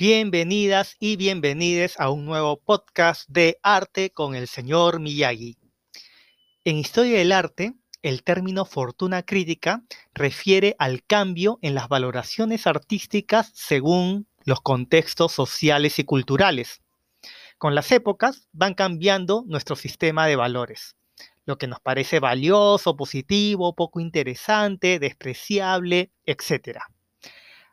Bienvenidas y bienvenides a un nuevo podcast de arte con el señor Miyagi. En Historia del Arte, el término fortuna crítica refiere al cambio en las valoraciones artísticas según los contextos sociales y culturales. Con las épocas van cambiando nuestro sistema de valores, lo que nos parece valioso, positivo, poco interesante, despreciable, etc.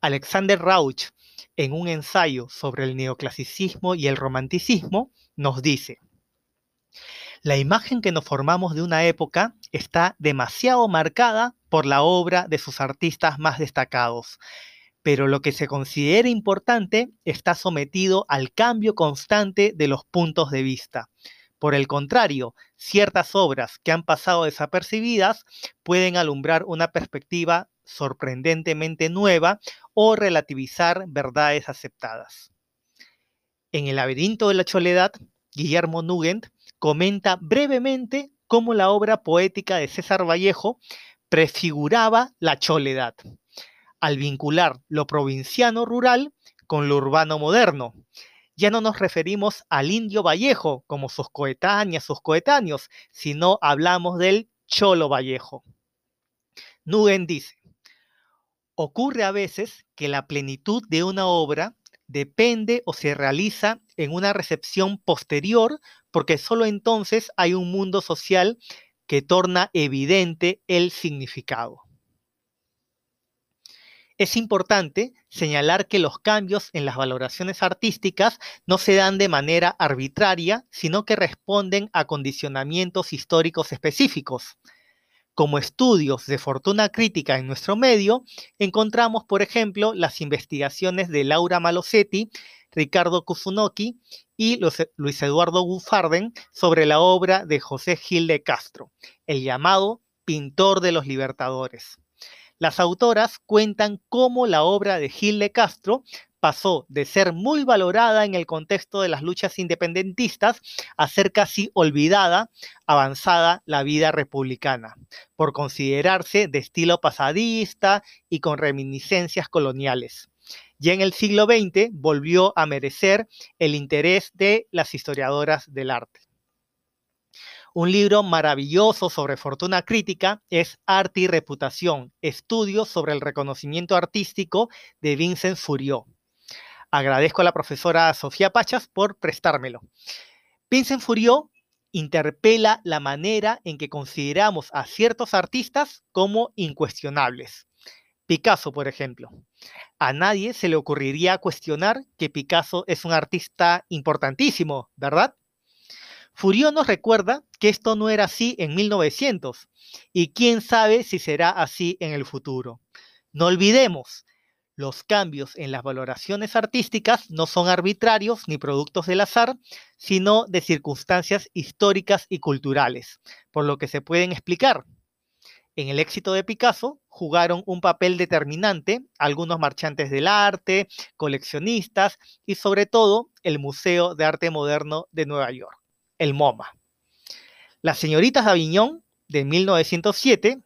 Alexander Rauch en un ensayo sobre el neoclasicismo y el romanticismo, nos dice, la imagen que nos formamos de una época está demasiado marcada por la obra de sus artistas más destacados, pero lo que se considera importante está sometido al cambio constante de los puntos de vista. Por el contrario, ciertas obras que han pasado desapercibidas pueden alumbrar una perspectiva sorprendentemente nueva o relativizar verdades aceptadas. En El laberinto de la Choledad, Guillermo Nugent comenta brevemente cómo la obra poética de César Vallejo prefiguraba la choledad, al vincular lo provinciano rural con lo urbano moderno. Ya no nos referimos al indio Vallejo como sus coetáneas, sus coetáneos, sino hablamos del cholo Vallejo. Nugent dice, Ocurre a veces que la plenitud de una obra depende o se realiza en una recepción posterior porque solo entonces hay un mundo social que torna evidente el significado. Es importante señalar que los cambios en las valoraciones artísticas no se dan de manera arbitraria, sino que responden a condicionamientos históricos específicos. Como estudios de fortuna crítica en nuestro medio, encontramos, por ejemplo, las investigaciones de Laura Malosetti, Ricardo Kusunoki y Luis Eduardo Bufarden sobre la obra de José Gil de Castro, el llamado Pintor de los Libertadores. Las autoras cuentan cómo la obra de Gil de Castro pasó de ser muy valorada en el contexto de las luchas independentistas a ser casi olvidada avanzada la vida republicana, por considerarse de estilo pasadista y con reminiscencias coloniales. Ya en el siglo XX volvió a merecer el interés de las historiadoras del arte. Un libro maravilloso sobre fortuna crítica es Arte y Reputación, estudios sobre el reconocimiento artístico de Vincent Furió. Agradezco a la profesora Sofía Pachas por prestármelo. Vincent Furió interpela la manera en que consideramos a ciertos artistas como incuestionables. Picasso, por ejemplo. A nadie se le ocurriría cuestionar que Picasso es un artista importantísimo, ¿verdad? Furió nos recuerda que esto no era así en 1900 y quién sabe si será así en el futuro. No olvidemos, los cambios en las valoraciones artísticas no son arbitrarios ni productos del azar, sino de circunstancias históricas y culturales, por lo que se pueden explicar. En el éxito de Picasso jugaron un papel determinante algunos marchantes del arte, coleccionistas y sobre todo el Museo de Arte Moderno de Nueva York, el MoMA. Las señoritas de Aviñón de 1907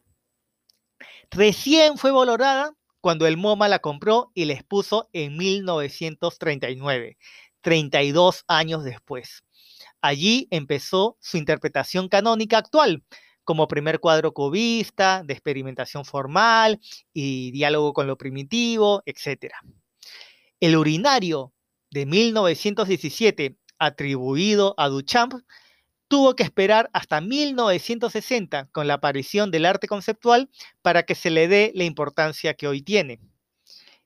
recién fue valorada cuando el MoMA la compró y la expuso en 1939, 32 años después. Allí empezó su interpretación canónica actual, como primer cuadro cubista, de experimentación formal y diálogo con lo primitivo, etc. El urinario de 1917, atribuido a Duchamp, tuvo que esperar hasta 1960 con la aparición del arte conceptual para que se le dé la importancia que hoy tiene.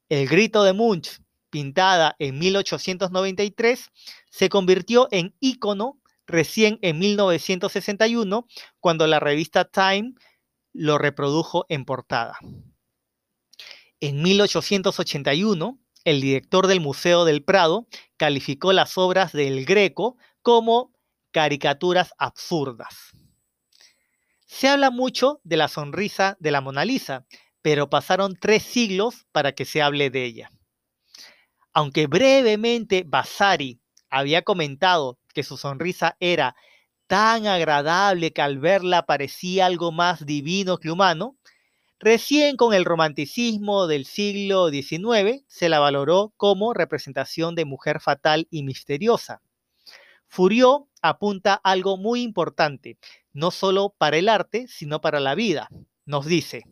El grito de Munch, pintada en 1893, se convirtió en ícono recién en 1961, cuando la revista Time lo reprodujo en portada. En 1881, el director del Museo del Prado calificó las obras del Greco como caricaturas absurdas. Se habla mucho de la sonrisa de la Mona Lisa, pero pasaron tres siglos para que se hable de ella. Aunque brevemente Vasari había comentado que su sonrisa era tan agradable que al verla parecía algo más divino que humano, Recién con el romanticismo del siglo XIX se la valoró como representación de mujer fatal y misteriosa. Furió apunta algo muy importante, no solo para el arte, sino para la vida. Nos dice,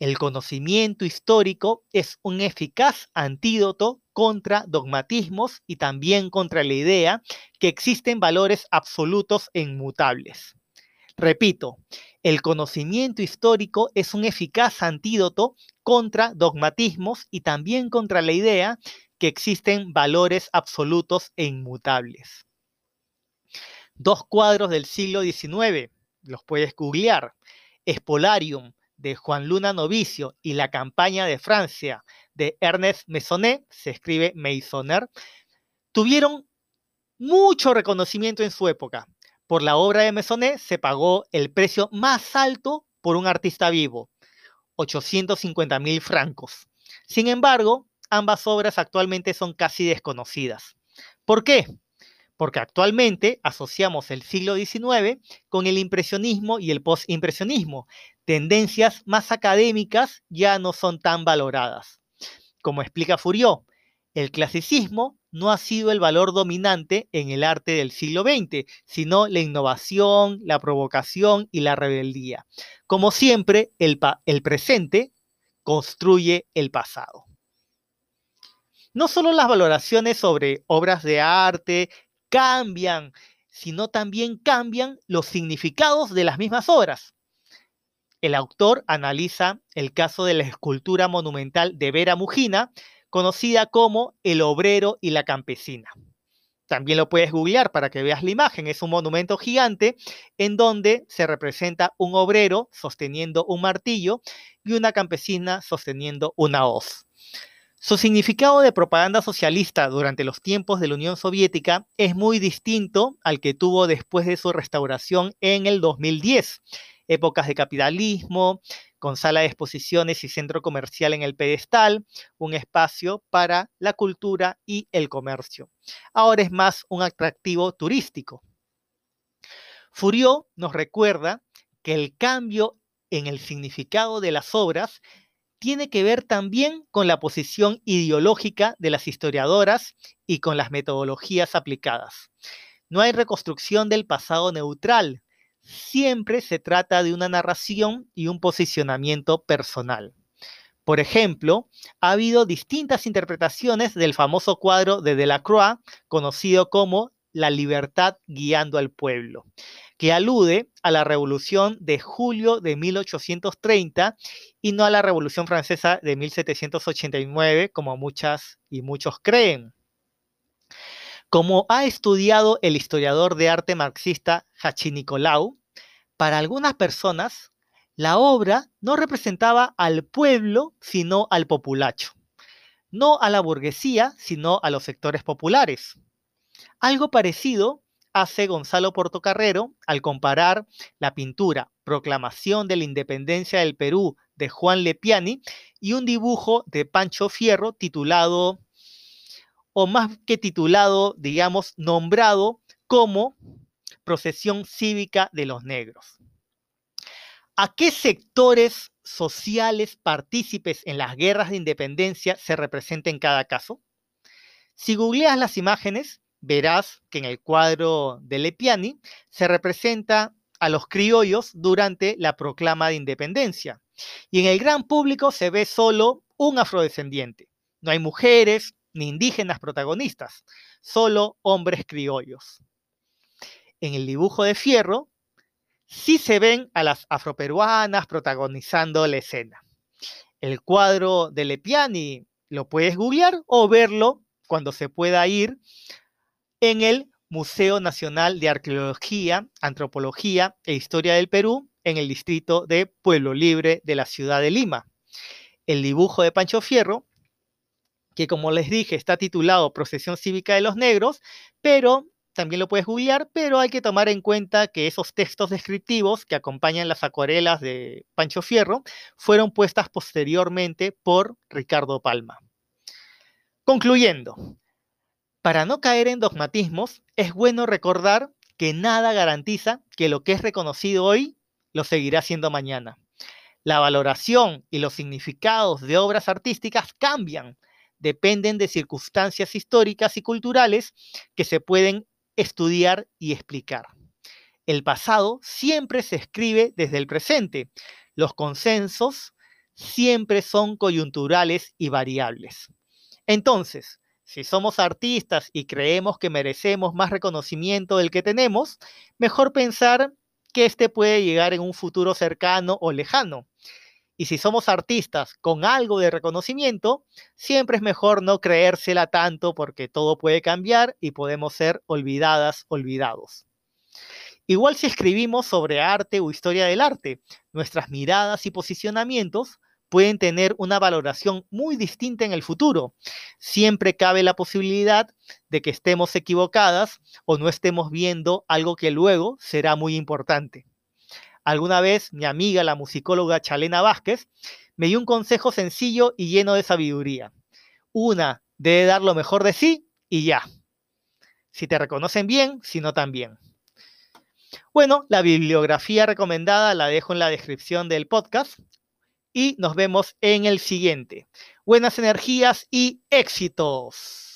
el conocimiento histórico es un eficaz antídoto contra dogmatismos y también contra la idea que existen valores absolutos e inmutables. Repito, el conocimiento histórico es un eficaz antídoto contra dogmatismos y también contra la idea que existen valores absolutos e inmutables. Dos cuadros del siglo XIX, los puedes googlear. Espolarium de Juan Luna Novicio y la campaña de Francia de Ernest Maisonnet, se escribe Maisonner, tuvieron mucho reconocimiento en su época. Por la obra de Maisonnet se pagó el precio más alto por un artista vivo, 850 mil francos. Sin embargo, ambas obras actualmente son casi desconocidas. ¿Por qué? Porque actualmente asociamos el siglo XIX con el impresionismo y el postimpresionismo. Tendencias más académicas ya no son tan valoradas. Como explica Fourier, el clasicismo no ha sido el valor dominante en el arte del siglo XX, sino la innovación, la provocación y la rebeldía. Como siempre, el, el presente construye el pasado. No solo las valoraciones sobre obras de arte cambian, sino también cambian los significados de las mismas obras. El autor analiza el caso de la escultura monumental de Vera Mujina, conocida como El obrero y la campesina. También lo puedes googlear para que veas la imagen. Es un monumento gigante en donde se representa un obrero sosteniendo un martillo y una campesina sosteniendo una hoz. Su significado de propaganda socialista durante los tiempos de la Unión Soviética es muy distinto al que tuvo después de su restauración en el 2010. Épocas de capitalismo, con sala de exposiciones y centro comercial en el pedestal, un espacio para la cultura y el comercio. Ahora es más un atractivo turístico. Furió nos recuerda que el cambio en el significado de las obras tiene que ver también con la posición ideológica de las historiadoras y con las metodologías aplicadas. No hay reconstrucción del pasado neutral, siempre se trata de una narración y un posicionamiento personal. Por ejemplo, ha habido distintas interpretaciones del famoso cuadro de Delacroix, conocido como La libertad guiando al pueblo, que alude a la revolución de julio de 1830 y no a la revolución francesa de 1789, como muchas y muchos creen. Como ha estudiado el historiador de arte marxista Hachi Nicolau, para algunas personas la obra no representaba al pueblo, sino al populacho, no a la burguesía, sino a los sectores populares. Algo parecido hace Gonzalo Portocarrero al comparar la pintura Proclamación de la Independencia del Perú de Juan Lepiani y un dibujo de Pancho Fierro titulado, o más que titulado, digamos, nombrado como Procesión Cívica de los Negros. ¿A qué sectores sociales partícipes en las guerras de independencia se representa en cada caso? Si googleas las imágenes, verás que en el cuadro de Lepiani se representa a los criollos durante la proclama de independencia. Y en el gran público se ve solo un afrodescendiente. No hay mujeres ni indígenas protagonistas, solo hombres criollos. En el dibujo de Fierro sí se ven a las afroperuanas protagonizando la escena. El cuadro de Lepiani lo puedes googlear o verlo cuando se pueda ir en el Museo Nacional de Arqueología, Antropología e Historia del Perú, en el distrito de Pueblo Libre de la ciudad de Lima. El dibujo de Pancho Fierro, que como les dije está titulado Procesión Cívica de los Negros, pero también lo puedes googlear, pero hay que tomar en cuenta que esos textos descriptivos que acompañan las acuarelas de Pancho Fierro fueron puestas posteriormente por Ricardo Palma. Concluyendo, para no caer en dogmatismos, es bueno recordar que nada garantiza que lo que es reconocido hoy lo seguirá siendo mañana. La valoración y los significados de obras artísticas cambian, dependen de circunstancias históricas y culturales que se pueden estudiar y explicar. El pasado siempre se escribe desde el presente. Los consensos siempre son coyunturales y variables. Entonces, si somos artistas y creemos que merecemos más reconocimiento del que tenemos, mejor pensar que este puede llegar en un futuro cercano o lejano. Y si somos artistas con algo de reconocimiento, siempre es mejor no creérsela tanto porque todo puede cambiar y podemos ser olvidadas, olvidados. Igual si escribimos sobre arte o historia del arte, nuestras miradas y posicionamientos pueden tener una valoración muy distinta en el futuro. Siempre cabe la posibilidad de que estemos equivocadas o no estemos viendo algo que luego será muy importante. Alguna vez mi amiga, la musicóloga Chalena Vázquez, me dio un consejo sencillo y lleno de sabiduría. Una, debe dar lo mejor de sí y ya. Si te reconocen bien, si no también. Bueno, la bibliografía recomendada la dejo en la descripción del podcast y nos vemos en el siguiente. Buenas energías y éxitos.